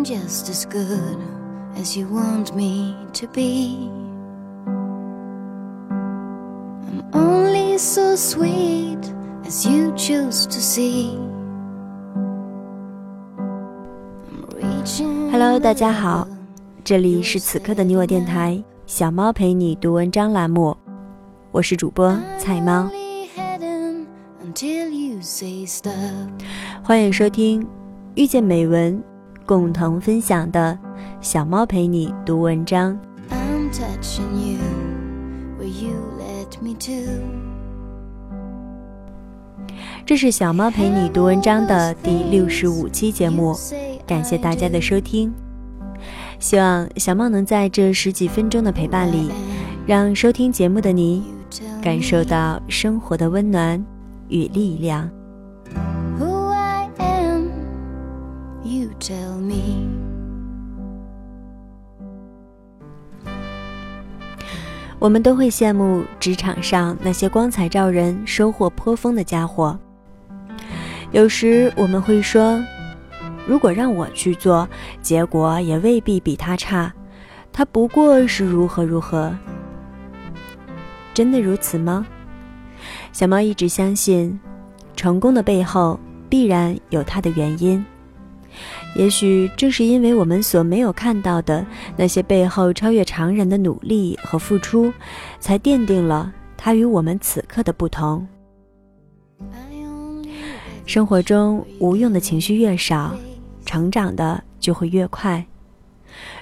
I'm just as good as you want me to be. I'm only so sweet as you choose to see. Hello，大家好，这里是此刻的你我电台，小猫陪你读文章栏目，我是主播菜猫.欢迎收听遇见美文，共同分享的小猫陪你读文章。I'm touching you where you let me to. 这是小猫陪你读文章的第六十五期节目，感谢大家的收听。希望小猫能在这十几分钟的陪伴里，让收听节目的你感受到生活的温暖与力量。Tell me. 我们都会羡慕职场上那些光彩照人、收获颇丰的家伙。有时我们会说，如果让我去做，结果也未必比他差。他不过是如何如何。真的如此吗？小猫一直相信，成功的背后必然有它的原因。也许正是因为我们所没有看到的那些背后超越常人的努力和付出，才奠定了它与我们此刻的不同。生活中无用的情绪越少，成长的就会越快。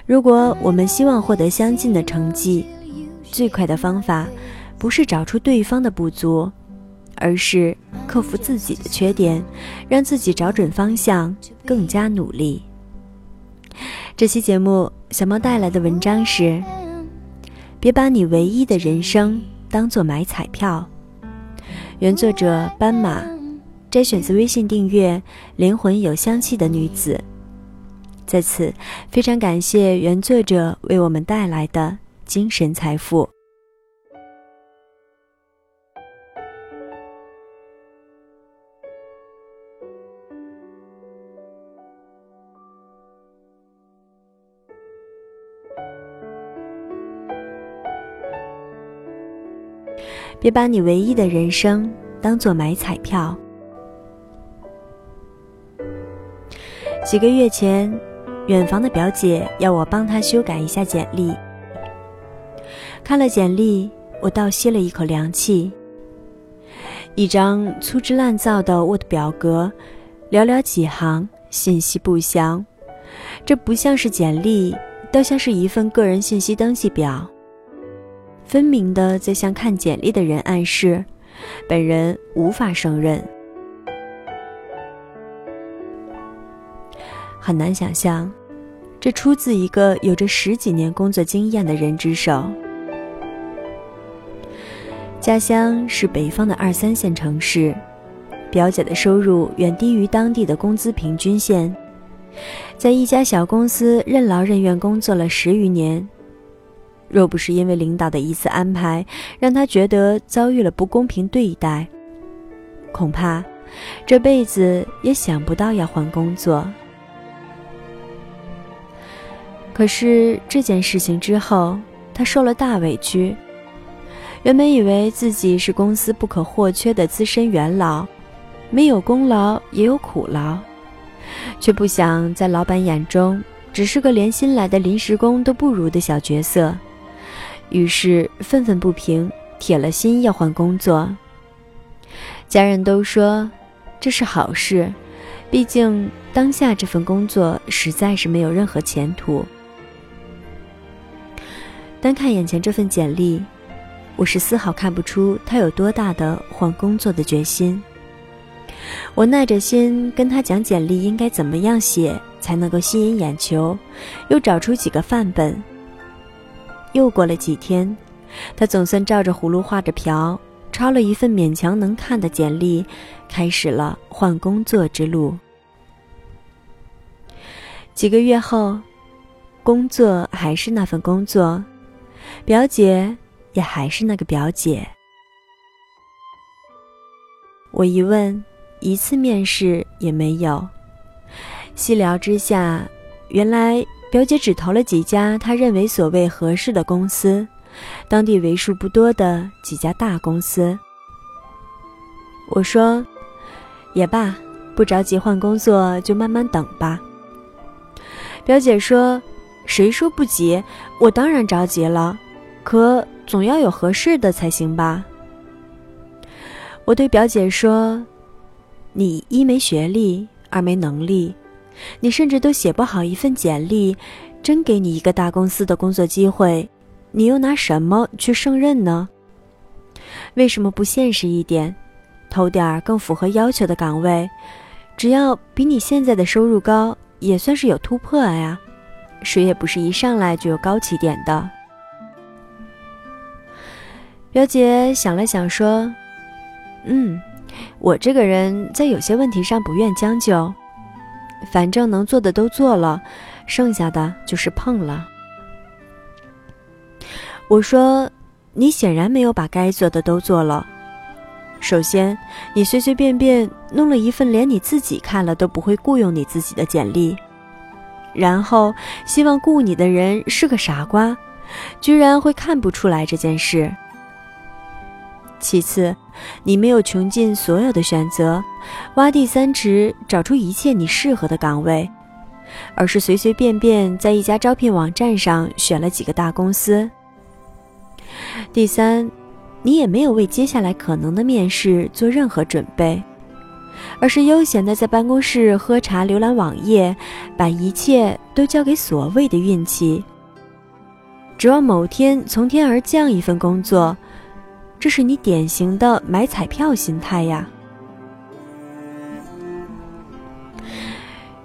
如果我们希望获得相近的成绩，最快的方法不是找出对方的不足，而是克服自己的缺点，让自己找准方向，更加努力。这期节目，小猫带来的文章是：别把你唯一的人生当做买彩票。原作者斑马，摘选自微信订阅“灵魂有香气的女子”。在此，非常感谢原作者为我们带来的精神财富。别把你唯一的人生当做买彩票。几个月前，远房的表姐要我帮她修改一下简历。看了简历，我倒吸了一口凉气。一张粗制滥造的 Word 表格，寥寥几行，信息不详。这不像是简历，倒像是一份个人信息登记表。分明的在向看简历的人暗示，本人无法胜任。很难想象，这出自一个有着十几年工作经验的人之手。家乡是北方的二三线城市，表姐的收入远低于当地的工资平均线，在一家小公司任劳任怨工作了十余年。若不是因为领导的一次安排，让他觉得遭遇了不公平对待，恐怕这辈子也想不到要换工作。可是这件事情之后，他受了大委屈。原本以为自己是公司不可或缺的资深元老，没有功劳也有苦劳，却不想在老板眼中只是个连新来的临时工都不如的小角色。于是愤愤不平，铁了心要换工作。家人都说这是好事，毕竟当下这份工作实在是没有任何前途。单看眼前这份简历，我是丝毫看不出他有多大的换工作的决心。我耐着心跟他讲简历应该怎么样写才能够吸引眼球，又找出几个范本。又过了几天，他总算照着葫芦画着瓢，抄了一份勉强能看的简历，开始了换工作之路。几个月后，工作还是那份工作，表姐也还是那个表姐。我一问，一次面试也没有。细聊之下，原来表姐只投了几家她认为所谓合适的公司，当地为数不多的几家大公司。我说，也罢，不着急换工作，就慢慢等吧。表姐说：“谁说不急？我当然着急了，可总要有合适的才行吧。”我对表姐说：“你一没学历，二没能力，你甚至都写不好一份简历，真给你一个大公司的工作机会，你又拿什么去胜任呢？为什么不现实一点，投点儿更符合要求的岗位？只要比你现在的收入高。”也算是有突破呀，谁也不是一上来就有高起点的。表姐想了想说：“嗯，我这个人在有些问题上不愿将就，反正能做的都做了，剩下的就是碰了。”我说：“你显然没有把该做的都做了。首先，你随随便便。”弄了一份连你自己看了都不会雇佣你自己的简历，然后希望雇你的人是个傻瓜，居然会看不出来这件事。其次，你没有穷尽所有的选择，挖地三尺找出一切你适合的岗位，而是随随便便在一家招聘网站上选了几个大公司。第三，你也没有为接下来可能的面试做任何准备。而是悠闲的在办公室喝茶、浏览网页，把一切都交给所谓的运气，指望某天从天而降一份工作，这是你典型的买彩票心态呀。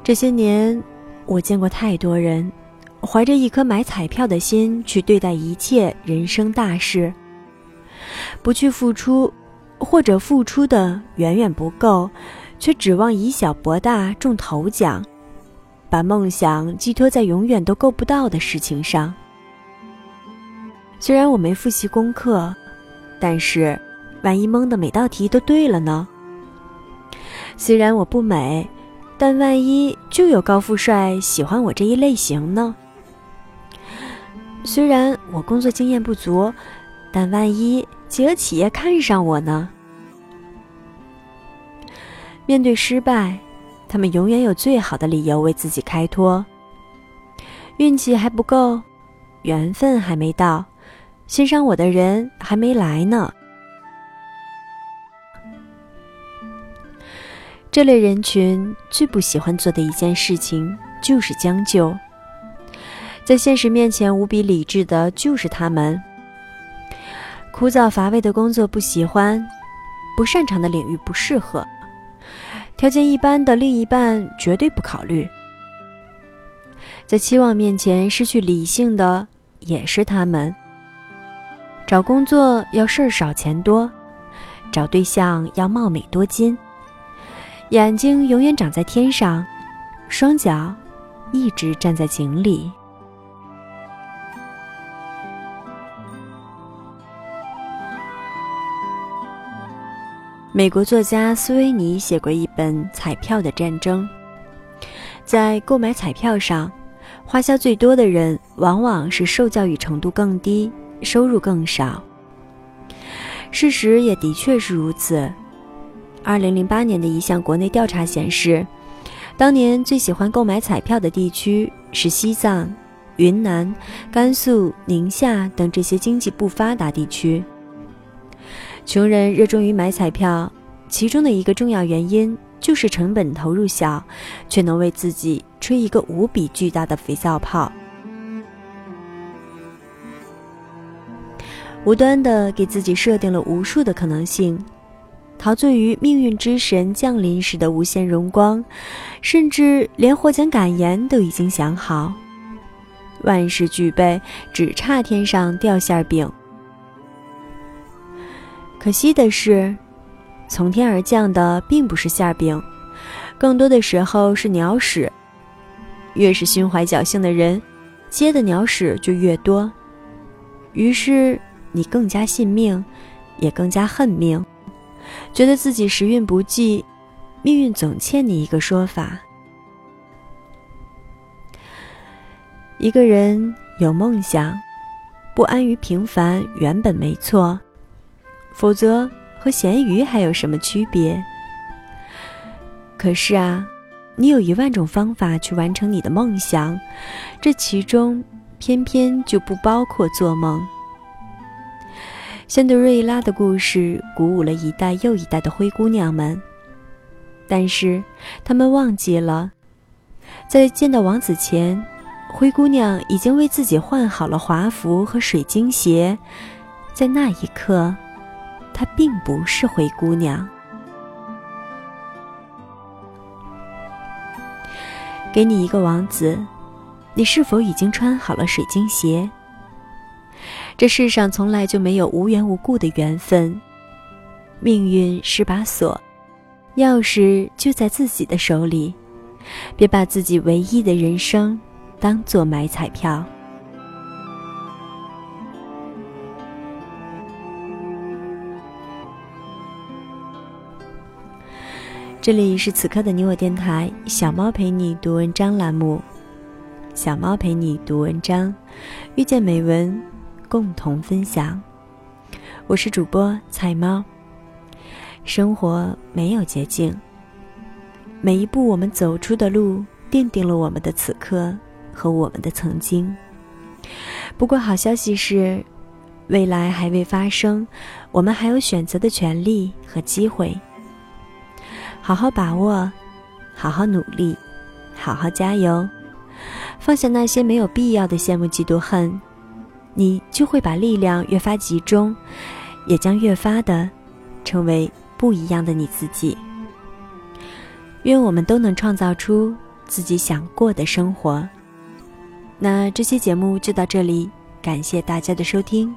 这些年，我见过太多人，怀着一颗买彩票的心去对待一切人生大事，不去付出。或者付出的远远不够，却指望以小博大中头奖，把梦想寄托在永远都够不到的事情上。虽然我没复习功课，但是万一蒙的每道题都对了呢？虽然我不美，但万一就有高富帅喜欢我这一类型呢？虽然我工作经验不足，但万一企鹅企业看上我呢？面对失败，他们永远有最好的理由为自己开脱。运气还不够，缘分还没到，欣赏我的人还没来呢。这类人群最不喜欢做的一件事情就是将就，在现实面前无比理智的就是他们。枯燥乏味的工作不喜欢，不擅长的领域不适合。条件一般的另一半绝对不考虑，在期望面前失去理性的也是他们。找工作要事儿少钱多，找对象要貌美多金，眼睛永远长在天上，双脚一直站在井里。美国作家斯维尼写过一本《彩票的战争》。在购买彩票上，花销最多的人往往是受教育程度更低、收入更少。事实也的确是如此。二零零八年的一项国内调查显示，当年最喜欢购买彩票的地区是西藏、云南、甘肃、宁夏等这些经济不发达地区。穷人热衷于买彩票，其中的一个重要原因就是成本投入小，却能为自己吹一个无比巨大的肥皂泡，无端的给自己设定了无数的可能性，陶醉于命运之神降临时的无限荣光，甚至连获奖感言都已经想好，万事俱备，只差天上掉馅饼。可惜的是，从天而降的并不是馅饼，更多的时候是鸟屎。越是心怀侥幸的人，接的鸟屎就越多。于是你更加信命，也更加恨命，觉得自己时运不济，命运总欠你一个说法。一个人有梦想，不安于平凡，原本没错。否则，和咸鱼还有什么区别？可是啊，你有一万种方法去完成你的梦想，这其中偏偏就不包括做梦。仙德瑞拉的故事鼓舞了一代又一代的灰姑娘们，但是她们忘记了，在见到王子前，灰姑娘已经为自己换好了华服和水晶鞋。在那一刻，她并不是灰姑娘。给你一个王子，你是否已经穿好了水晶鞋？这世上从来就没有无缘无故的缘分，命运是把锁，钥匙就在自己的手里，别把自己唯一的人生当做买彩票。这里是此刻的你我电台，小猫陪你读文章栏目，小猫陪你读文章，遇见美文。共同分享，我是主播菜猫。生活没有捷径，每一步我们走出的路，奠定了我们的此刻和我们的曾经。不过好消息是，未来还未发生，我们还有选择的权利和机会。好好把握，好好努力，好好加油，放下那些没有必要的羡慕、嫉妒、恨。你就会把力量越发集中，也将越发的成为不一样的你自己。愿我们都能创造出自己想过的生活。那这期节目就到这里，感谢大家的收听。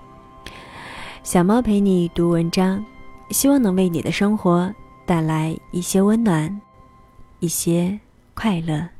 小猫陪你读文章，希望能为你的生活带来一些温暖，一些快乐。